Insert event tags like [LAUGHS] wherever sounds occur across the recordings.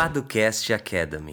Paducast Academy.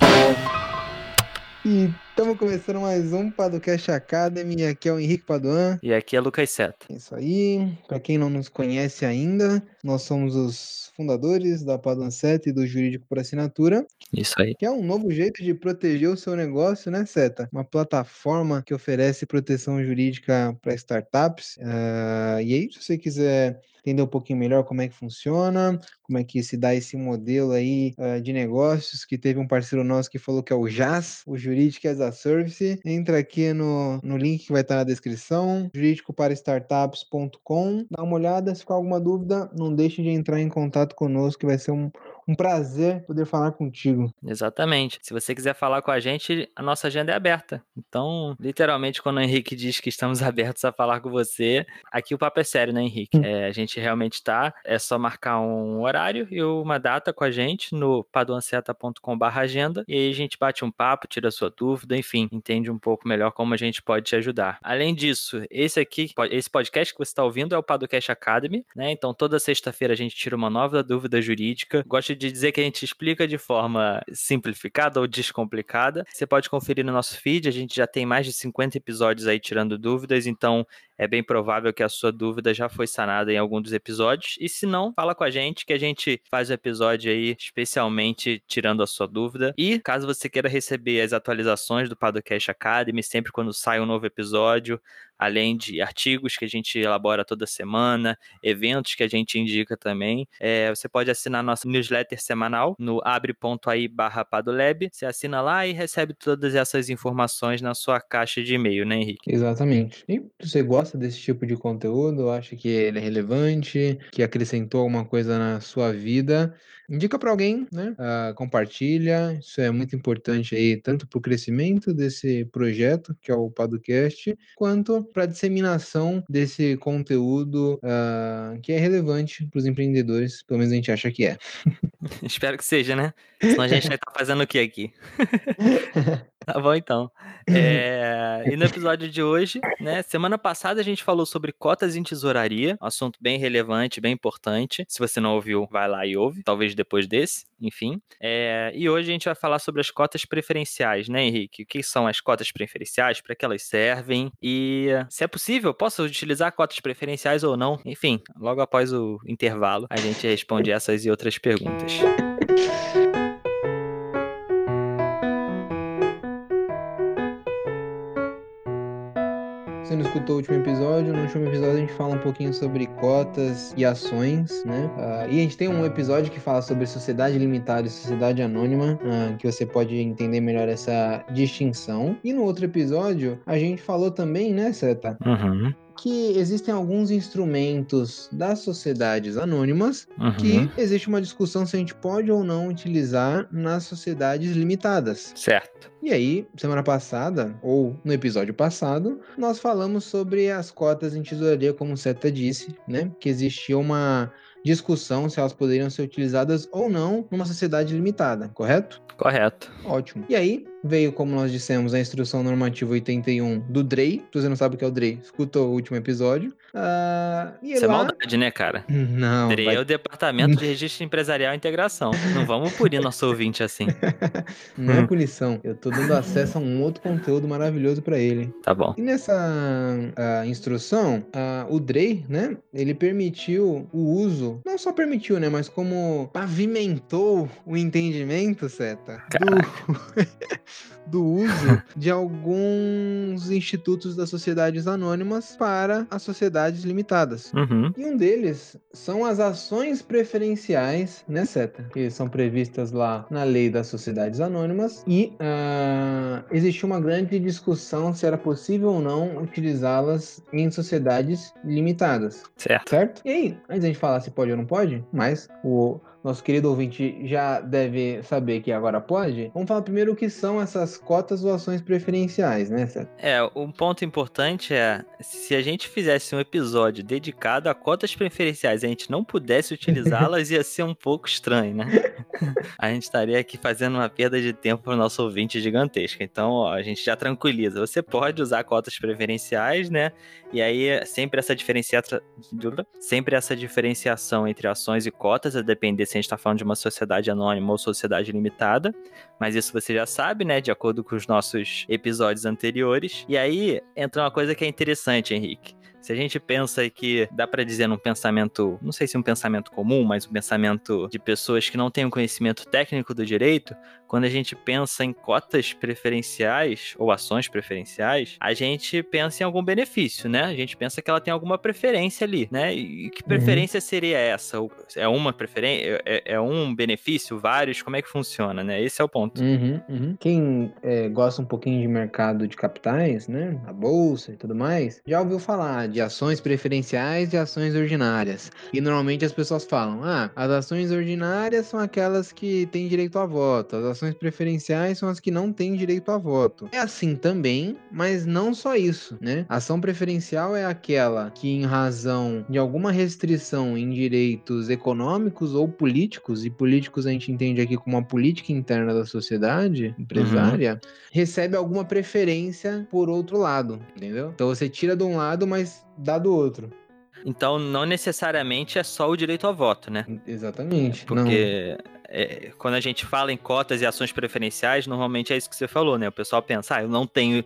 E estamos começando mais um Padocast Academy. Aqui é o Henrique Paduan. E aqui é Lucas Seta. Isso aí. Para quem não nos conhece ainda, nós somos os fundadores da Paduan Seta e do Jurídico por Assinatura. Isso aí. Que é um novo jeito de proteger o seu negócio, né, Seta? Uma plataforma que oferece proteção jurídica para startups. Uh, e aí, se você quiser entender um pouquinho melhor como é que funciona, como é que se dá esse modelo aí uh, de negócios, que teve um parceiro nosso que falou que é o JAS, o Jurídico as a Service. Entra aqui no, no link que vai estar na descrição, jurídicoparaStartups.com, dá uma olhada, se ficar alguma dúvida, não deixe de entrar em contato conosco, que vai ser um, um prazer poder falar contigo. Exatamente. Se você quiser falar com a gente, a nossa agenda é aberta. Então, literalmente, quando o Henrique diz que estamos [LAUGHS] abertos a falar com você, aqui o papo é sério, né, Henrique? Hum. É, a gente realmente tá. É só marcar um horário e uma data com a gente no paduanceta.com.br agenda e aí a gente bate um papo, tira a sua dúvida, enfim, entende um pouco melhor como a gente pode te ajudar. Além disso, esse aqui, esse podcast que você está ouvindo é o Padocast Academy, né? Então, toda sexta-feira a gente tira uma nova dúvida jurídica. Gosto de dizer que a gente explica de forma simplificada ou descomplicada. Você pode conferir no nosso feed, a gente já tem mais de 50 episódios aí tirando dúvidas, então é bem provável que a sua dúvida já foi sanada em algum dos episódios. E se não, fala com a gente que a gente faz o episódio aí especialmente tirando a sua dúvida. E caso você queira receber as atualizações do Padocast Academy, sempre quando sai um novo episódio, além de artigos que a gente elabora toda semana, eventos que a gente indica também. É, você pode assinar nossa newsletter semanal no abre.ai barra Padolab. Você assina lá e recebe todas essas informações na sua caixa de e-mail, né, Henrique? Exatamente. E se você gosta desse tipo de conteúdo, acha que ele é relevante, que acrescentou alguma coisa na sua vida, indica para alguém, né? Uh, compartilha. Isso é muito importante aí, tanto para o crescimento desse projeto, que é o Padocast, quanto para a disseminação desse conteúdo uh, que é relevante para os empreendedores, pelo menos a gente acha que é. [LAUGHS] Espero que seja, né? Senão a gente vai estar fazendo o que aqui? [LAUGHS] Tá bom, então. É... E no episódio de hoje, né? Semana passada a gente falou sobre cotas em tesouraria, um assunto bem relevante, bem importante. Se você não ouviu, vai lá e ouve, talvez depois desse, enfim. É... E hoje a gente vai falar sobre as cotas preferenciais, né, Henrique? O que são as cotas preferenciais, para que elas servem e se é possível, posso utilizar cotas preferenciais ou não? Enfim, logo após o intervalo, a gente responde essas e outras perguntas. Você escutou o último episódio, no último episódio a gente fala um pouquinho sobre cotas e ações, né? Uh, e a gente tem um episódio que fala sobre sociedade limitada e sociedade anônima, uh, que você pode entender melhor essa distinção. E no outro episódio a gente falou também, né, Seta? Uhum que existem alguns instrumentos das sociedades anônimas uhum. que existe uma discussão se a gente pode ou não utilizar nas sociedades limitadas. Certo. E aí, semana passada, ou no episódio passado, nós falamos sobre as cotas em tesouraria, como o Seta disse, né? Que existia uma discussão se elas poderiam ser utilizadas ou não numa sociedade limitada, correto? Correto. Ótimo. E aí, veio, como nós dissemos, a instrução normativa 81 do DREI. Se você não sabe o que é o DREI, escuta o último episódio. Uh, Isso é lá... é maldade, né, cara? Não. DREI vai... é o Departamento de [LAUGHS] Registro Empresarial e Integração. Não vamos punir nosso ouvinte assim. [LAUGHS] não é punição. Eu tô dando acesso a um outro conteúdo maravilhoso para ele. Tá bom. E nessa uh, instrução, uh, o DREI, né, ele permitiu o uso, não só permitiu, né, mas como pavimentou o entendimento, Seta, do... [LAUGHS] do uso de alguns institutos das sociedades anônimas para as sociedades limitadas. Uhum. E um deles são as ações preferenciais, né, Seta? Que são previstas lá na lei das sociedades anônimas. E uh, existiu uma grande discussão se era possível ou não utilizá-las em sociedades limitadas. Certo. Certo? E aí, antes da gente falar se pode ou não pode, mas o nosso querido ouvinte já deve saber que agora pode. Vamos falar primeiro o que são essas cotas ou ações preferenciais, né, Seth? É, um ponto importante é se a gente fizesse um episódio dedicado a cotas preferenciais e a gente não pudesse utilizá-las, [LAUGHS] ia ser um pouco estranho, né? [LAUGHS] a gente estaria aqui fazendo uma perda de tempo para o nosso ouvinte gigantesca. Então, ó, a gente já tranquiliza. Você pode usar cotas preferenciais, né? E aí sempre essa diferencia... sempre essa diferenciação entre ações e cotas, a depender se a gente está falando de uma sociedade anônima ou sociedade limitada, mas isso você já sabe, né, de acordo com os nossos episódios anteriores. E aí entra uma coisa que é interessante, Henrique. Se a gente pensa que dá para dizer num pensamento, não sei se um pensamento comum, mas um pensamento de pessoas que não têm um conhecimento técnico do direito, quando a gente pensa em cotas preferenciais ou ações preferenciais, a gente pensa em algum benefício, né? A gente pensa que ela tem alguma preferência ali, né? E que uhum. preferência uhum. seria essa? É uma preferência? É, é, um benefício? Vários? Como é que funciona, né? Esse é o ponto. Uhum, uhum. Quem é, gosta um pouquinho de mercado de capitais, né? A bolsa e tudo mais, já ouviu falar de ações preferenciais e ações ordinárias. E normalmente as pessoas falam: ah, as ações ordinárias são aquelas que têm direito a voto, as ações preferenciais são as que não têm direito a voto. É assim também, mas não só isso, né? Ação preferencial é aquela que, em razão de alguma restrição em direitos econômicos ou políticos, e políticos a gente entende aqui como uma política interna da sociedade empresária, uhum. recebe alguma preferência por outro lado, entendeu? Então você tira de um lado, mas dá do outro. Então, não necessariamente é só o direito ao voto, né? Exatamente. Porque é, quando a gente fala em cotas e ações preferenciais, normalmente é isso que você falou, né? O pessoal pensa, ah, eu não tenho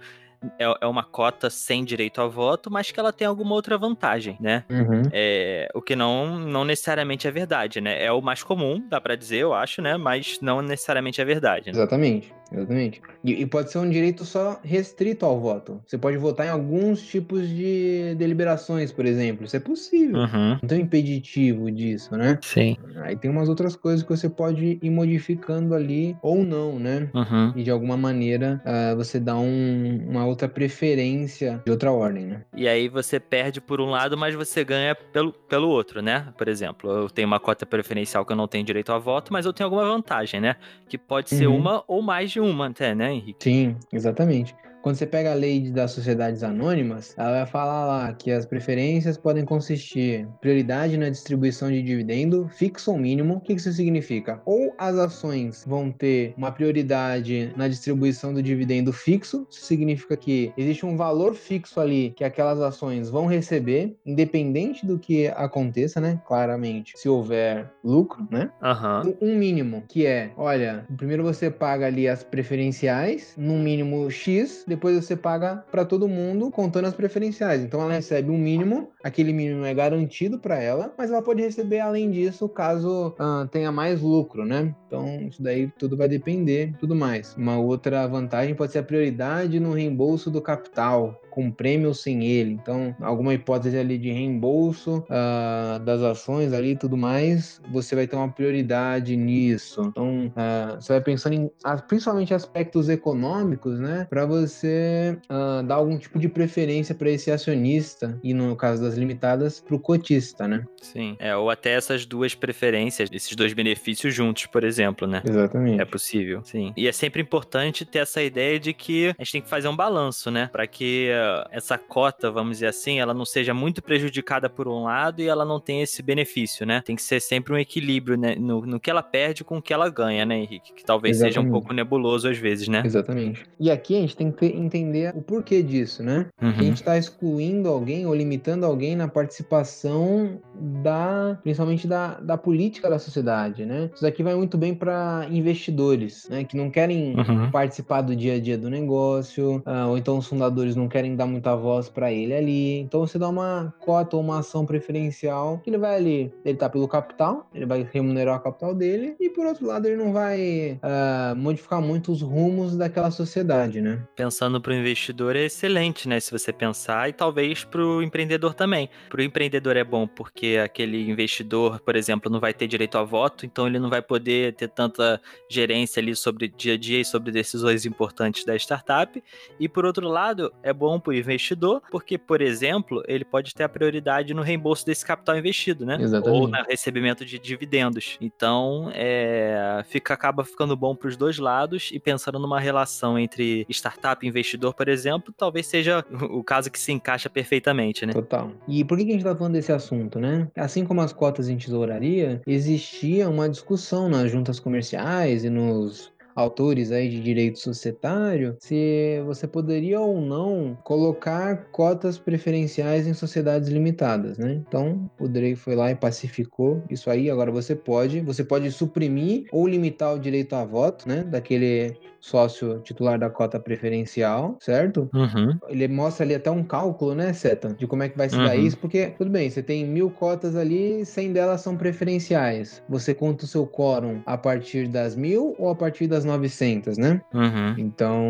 é, é uma cota sem direito a voto, mas que ela tem alguma outra vantagem, né? Uhum. É, o que não, não necessariamente é verdade, né? É o mais comum, dá para dizer, eu acho, né? Mas não necessariamente é verdade. Né? Exatamente. Exatamente. E, e, pode ser um direito só restrito ao voto. Você pode votar em alguns tipos de deliberações, por exemplo. Isso é possível. Uhum. Não tem um impeditivo disso, né? Sim. Aí tem umas outras coisas que você pode ir modificando ali ou não, né? Uhum. E de alguma maneira uh, você dá um, uma outra preferência de outra ordem, né? E aí você perde por um lado, mas você ganha pelo, pelo outro, né? Por exemplo, eu tenho uma cota preferencial que eu não tenho direito a voto, mas eu tenho alguma vantagem, né? Que pode ser uhum. uma ou mais de uma até, né, Henrique? Sim, exatamente. Quando você pega a lei das sociedades anônimas, ela vai falar lá que as preferências podem consistir prioridade na distribuição de dividendo fixo ou mínimo. O que isso significa? Ou as ações vão ter uma prioridade na distribuição do dividendo fixo, isso significa que existe um valor fixo ali que aquelas ações vão receber, independente do que aconteça, né? Claramente, se houver lucro, né? Uhum. Um mínimo, que é, olha, primeiro você paga ali as preferenciais, no mínimo X, depois você paga para todo mundo contando as preferenciais. Então ela recebe um mínimo, aquele mínimo é garantido para ela, mas ela pode receber além disso caso uh, tenha mais lucro, né? Então isso daí tudo vai depender, tudo mais. Uma outra vantagem pode ser a prioridade no reembolso do capital com prêmio ou sem ele. Então, alguma hipótese ali de reembolso uh, das ações ali e tudo mais, você vai ter uma prioridade nisso. Então, uh, você vai pensando em principalmente aspectos econômicos, né? Para você uh, dar algum tipo de preferência para esse acionista e, no caso das limitadas, para o cotista, né? Sim. É, ou até essas duas preferências, esses dois benefícios juntos, por exemplo, né? Exatamente. É possível. Sim. E é sempre importante ter essa ideia de que a gente tem que fazer um balanço, né? Para que essa cota, vamos dizer assim, ela não seja muito prejudicada por um lado e ela não tenha esse benefício, né? Tem que ser sempre um equilíbrio né? no, no que ela perde com o que ela ganha, né, Henrique? Que talvez Exatamente. seja um pouco nebuloso às vezes, né? Exatamente. E aqui a gente tem que entender o porquê disso, né? Uhum. A gente está excluindo alguém ou limitando alguém na participação da, principalmente da, da política da sociedade, né? Isso daqui vai muito bem para investidores, né? Que não querem uhum. participar do dia a dia do negócio, uh, ou então os fundadores não querem dar muita voz para ele ali. Então você dá uma cota ou uma ação preferencial que ele vai ali, ele tá pelo capital, ele vai remunerar o capital dele e por outro lado ele não vai uh, modificar muito os rumos daquela sociedade, né? Pensando para o investidor é excelente, né? Se você pensar e talvez para o empreendedor também. Para o empreendedor é bom porque aquele investidor, por exemplo, não vai ter direito a voto, então ele não vai poder ter tanta gerência ali sobre dia a dia e sobre decisões importantes da startup. E por outro lado, é bom para o investidor, porque, por exemplo, ele pode ter a prioridade no reembolso desse capital investido, né? Exatamente. Ou no recebimento de dividendos. Então, é, fica, acaba ficando bom para os dois lados e pensando numa relação entre startup e investidor, por exemplo, talvez seja o caso que se encaixa perfeitamente, né? Total. E por que a gente está falando desse assunto, né? Assim como as cotas em tesouraria, existia uma discussão nas juntas comerciais e nos autores aí de direito societário se você poderia ou não colocar cotas preferenciais em sociedades limitadas, né? Então, o Drake foi lá e pacificou isso aí. Agora você pode, você pode suprimir ou limitar o direito a voto, né? Daquele sócio titular da cota preferencial, certo? Uhum. Ele mostra ali até um cálculo, né, Seta? De como é que vai se Uhum. dar isso, porque, tudo bem, você tem mil cotas ali, 100 delas são preferenciais. Você conta o seu quórum a partir das mil ou a partir das 900, né? Uhum. Então,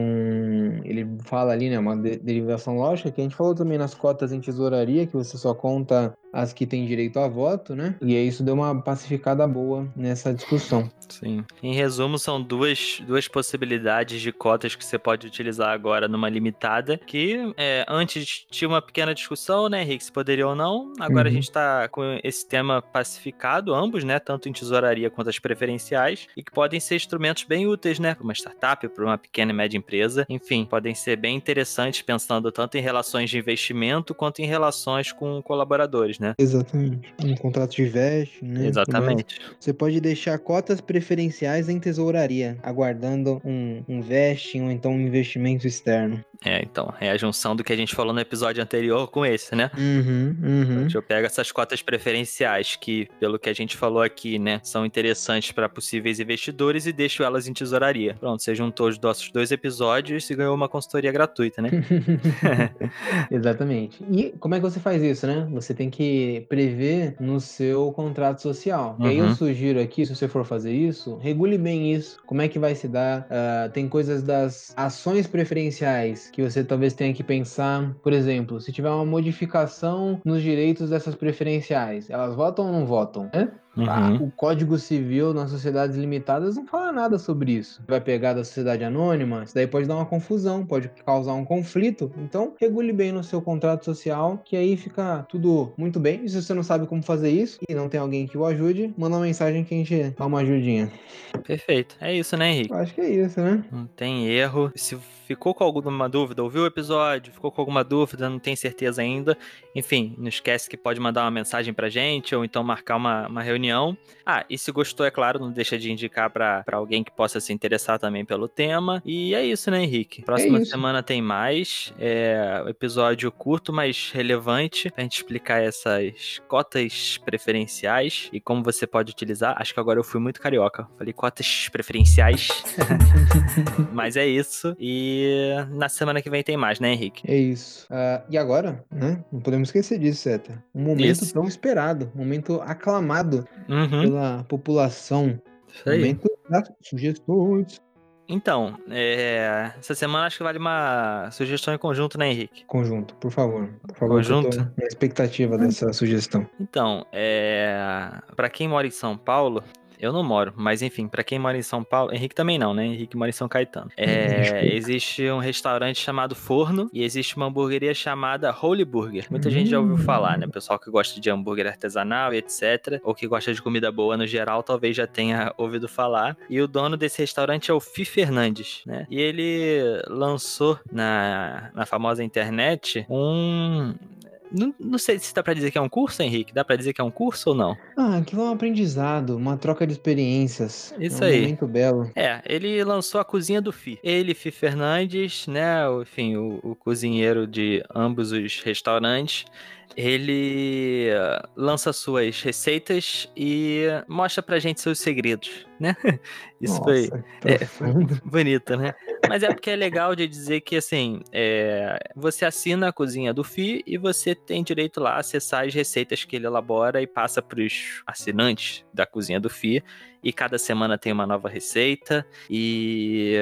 ele fala ali, né, uma de- derivação lógica, que a gente falou também nas cotas em tesouraria, que você só conta as que têm direito a voto, né? E aí isso deu uma pacificada boa nessa discussão. Sim. Em resumo, são duas, duas possibilidades de cotas que você pode utilizar agora numa limitada, que é, antes tinha uma pequena discussão, né, Henrique, se poderia ou não. Agora a Uhum. gente está com esse tema pacificado, ambos, né, tanto em tesouraria quanto as preferenciais, e que podem ser instrumentos bem úteis, né, para uma startup, para uma pequena e média empresa. Enfim, podem ser bem interessantes pensando tanto em relações de investimento quanto em relações com colaboradores, né? Exatamente. Um contrato de vesting, né? Exatamente. Você pode deixar cotas preferenciais em tesouraria, aguardando um, um vesting ou então um investimento externo. É, então, é a junção do que a gente falou no episódio anterior com esse, né? Uhum, uhum. Eu pego essas cotas preferenciais que, pelo que a gente falou aqui, né, são interessantes para possíveis investidores e deixo elas em tesouraria. Pronto, você juntou os nossos dois episódios e ganhou uma consultoria gratuita, né? [LAUGHS] Exatamente. E como é que você faz isso, né? Você tem que prever no seu contrato social. E aí eu Uhum. sugiro aqui, se você for fazer isso, regule bem isso. Como é que vai se dar? Ah, tem coisas das ações preferenciais que você talvez tenha que pensar. Por exemplo, se tiver uma modificação nos direitos dessas preferenciais, elas votam ou não votam? Né? Ah, Uhum. o Código Civil nas sociedades limitadas não fala nada sobre isso. Vai pegar da sociedade anônima, isso daí pode dar uma confusão, pode causar um conflito. Então, regule bem no seu contrato social, que aí fica tudo muito bem. E se você não sabe como fazer isso e não tem alguém que o ajude, manda uma mensagem que a gente dá uma ajudinha. Perfeito. É isso, né, Henrique? Eu acho que é isso, né? Não tem erro. Se ficou com alguma dúvida, ouviu o episódio, ficou com alguma dúvida, não tem certeza ainda, enfim, não esquece que pode mandar uma mensagem pra gente ou então marcar uma, uma reunião. Ah, e se gostou, é claro, não deixa de indicar pra pra alguém que possa se interessar também pelo tema. E é isso, né, Henrique? Próxima isso. semana tem mais. É episódio curto, mas relevante, pra gente explicar essas cotas preferenciais e como você pode utilizar. Acho que agora eu fui muito carioca. Falei cotas preferenciais. [LAUGHS] Mas é isso. E na semana que vem tem mais, né, Henrique? É isso. Ah, e agora, né? Não podemos esquecer disso, Seta. Um momento Isso. tão esperado, um momento aclamado Uhum. pela população. Isso aí. Momento das sugestões. Então, é, essa semana acho que vale uma sugestão em conjunto, né, Henrique? Conjunto, por favor. Por favor, eu Conjunto? tô na expectativa dessa sugestão. Então, é, para quem mora em São Paulo, eu não moro, mas enfim, pra quem mora em São Paulo, Henrique também não, né? Henrique mora em São Caetano. É, Desculpa. existe um restaurante chamado Forno e existe uma hamburgueria chamada Holy Burger. Muita gente já ouviu Hum. falar, né? Pessoal que gosta de hambúrguer artesanal e etc, ou que gosta de comida boa no geral, talvez já tenha ouvido falar. E o dono desse restaurante é o Fi Fernandes, né? E ele lançou na, na famosa internet um não, não sei se dá pra dizer que é um curso, Henrique. Dá pra dizer que é um curso ou não? Ah, aquilo é um aprendizado, uma troca de experiências. Isso é um aí. momento belo. É, ele lançou a cozinha do Fi. Ele, Fi Fernandes, né? Enfim, o, o cozinheiro de ambos os restaurantes. Ele eh, lança suas receitas e mostra pra gente seus segredos, né? [LAUGHS] Isso Nossa, foi é, [LAUGHS] bonito, né? Mas é porque é legal de dizer que, assim, é, você assina a cozinha do Fi e você tem direito lá a acessar as receitas que ele elabora e passa pros assinantes da cozinha do Fi. E cada semana tem uma nova receita. E.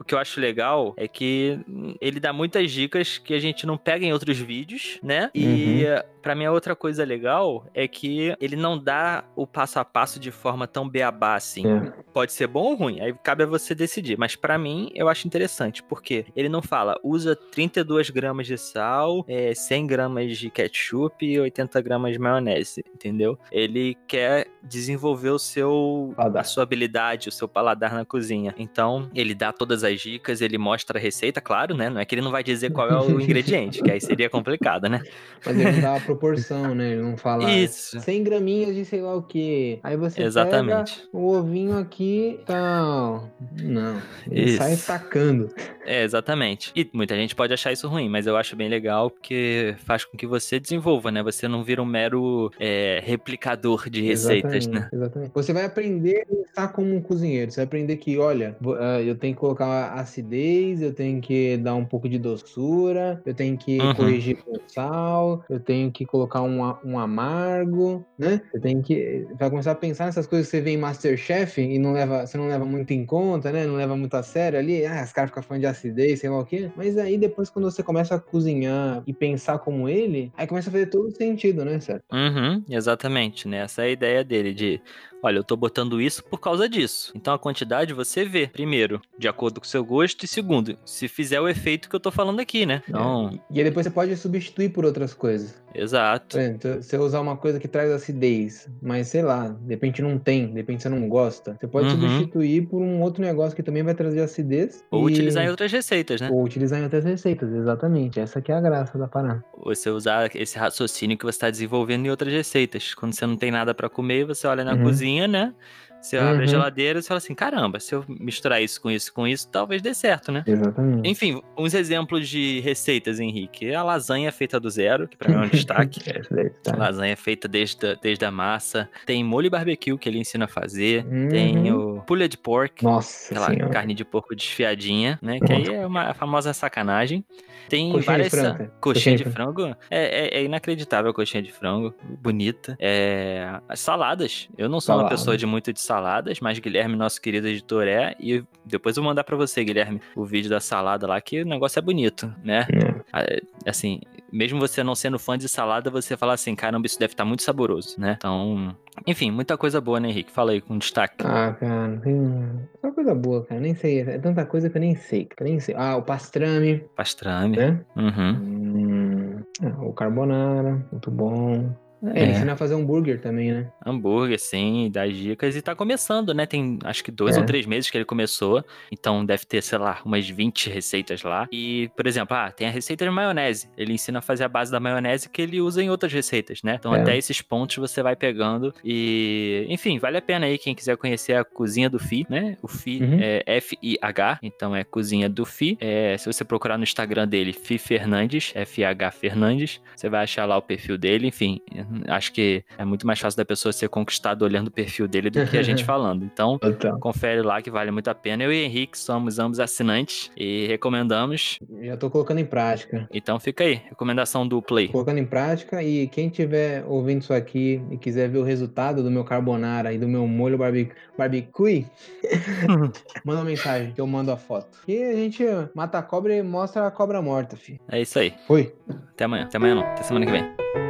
o que eu acho legal é que ele dá muitas dicas que a gente não pega em outros vídeos, né? E Uhum. pra mim a outra coisa legal é que ele não dá o passo a passo de forma tão beabá assim. É. Pode ser bom ou ruim, aí cabe a você decidir. Mas pra mim eu acho interessante, porque ele não fala usa 32 gramas de sal, é, 100 gramas de ketchup e 80 gramas de maionese, entendeu? Ele quer desenvolver o seu Paladar. a sua habilidade, o seu paladar na cozinha. Então ele dá todas as as dicas, ele mostra a receita, claro, né? Não é que ele não vai dizer qual é o [LAUGHS] ingrediente, que aí seria complicado, né? Mas ele dá a [LAUGHS] proporção, né? Ele não fala Isso. 100 graminhas de sei lá o que. Aí você Exatamente. pega o ovinho aqui e tal. Não, ele Isso. sai tacando. É, exatamente. E muita gente pode achar isso ruim, mas eu acho bem legal porque faz com que você desenvolva, né? Você não vira um mero é, replicador de receitas, exatamente, né? Exatamente. Você vai aprender a estar como um cozinheiro. Você vai aprender que, olha, ah, eu tenho que colocar acidez, eu tenho que dar um pouco de doçura, eu tenho que Uhum. corrigir com sal, eu tenho que colocar um, um amargo, né? Você tem que. Vai começar a pensar nessas coisas que você vê em Masterchef e não leva, você não leva muito em conta, né? Não leva muito a sério ali. Ah, os caras ficam falando de acidez, sei lá o quê. Mas aí depois, quando você começa a cozinhar e pensar como ele, aí começa a fazer todo sentido, né, certo? Uhum, exatamente, né? Essa é a ideia dele de, olha, eu tô botando isso por causa disso. Então a quantidade você vê, primeiro, de acordo com o seu gosto, e segundo, se fizer o efeito que eu tô falando aqui, né? Então, E aí depois você pode substituir por outras coisas. exato. Por exemplo, se você usar uma coisa que traz acidez, mas sei lá, de repente não tem, de repente você não gosta, você pode Uhum. substituir por um outro negócio que também vai trazer acidez. Ou e- utilizar em outras receitas, né? Ou utilizar em outras receitas, exatamente. Essa que é a graça da parada. Você usar esse raciocínio que você está desenvolvendo em outras receitas. Quando você não tem nada pra comer, você olha na Uhum. cozinha, né? Você abre a Uhum. geladeira e fala assim: caramba, se eu misturar isso com isso com isso, talvez dê certo, né? Exatamente. Enfim, uns exemplos de receitas, Henrique. A lasanha feita do zero, que pra mim é um destaque. [LAUGHS] Daí, tá. Lasanha feita desde, a- desde a massa. Tem molho barbecue que ele ensina a fazer. Uhum. Tem o pulled pork. Nossa Aquela senhora. carne de porco desfiadinha, né? Que aí é uma famosa sacanagem. Tem Coxinha de várias. frango. Coxinha, de de frango. É, é- é inacreditável a coxinha de frango. Bonita. É, as saladas. Eu não sou uma Salada. pessoa de muito de saladas, mas Guilherme, nosso querido editor, é. E depois eu vou mandar pra você, Guilherme, o vídeo da salada lá, que o negócio é bonito, né? É. Ah, Assim, mesmo você não sendo fã de salada, você fala assim, caramba, isso deve estar muito saboroso, né? Então, enfim, muita coisa boa, né, Henrique? Fala aí com destaque. Ah, cara, tem só coisa boa, cara. Nem sei. É tanta coisa que eu nem sei. Que eu nem sei. Ah, o pastrame, Pastrame. né? Uhum. Hum, ah, o carbonara, muito bom. É, ele É. ensina a fazer hambúrguer também, né? Hambúrguer, sim, dá dicas. E tá começando, né? Tem acho que dois É. ou três meses que ele começou. Então deve ter, sei lá, umas 20 receitas lá. E, por exemplo, ah, tem a receita de maionese. Ele ensina a fazer a base da maionese que ele usa em outras receitas, né? Então É. até esses pontos você vai pegando. E, enfim, vale a pena aí quem quiser conhecer a cozinha do Fi, né? O Fi Uhum. é F-I-H, então é cozinha do Fi. É, se você procurar no Instagram dele, Fi Fernandes, F-H Fernandes, você vai achar lá o perfil dele. Enfim, acho que é muito mais fácil da pessoa ser conquistada olhando o perfil dele do que a gente [LAUGHS] falando. Então, Total. confere lá que vale muito a pena. Eu e Henrique somos ambos assinantes e recomendamos. Já tô colocando em prática. Então fica aí, recomendação dupla aí. Colocando em prática e quem tiver ouvindo isso aqui e quiser ver o resultado do meu carbonara e do meu molho barbe barbecue, [LAUGHS] manda uma mensagem que eu mando a foto. E a gente mata a cobra e mostra a cobra morta, fi. É isso aí. Foi. Até amanhã. Até amanhã não. Até semana que vem.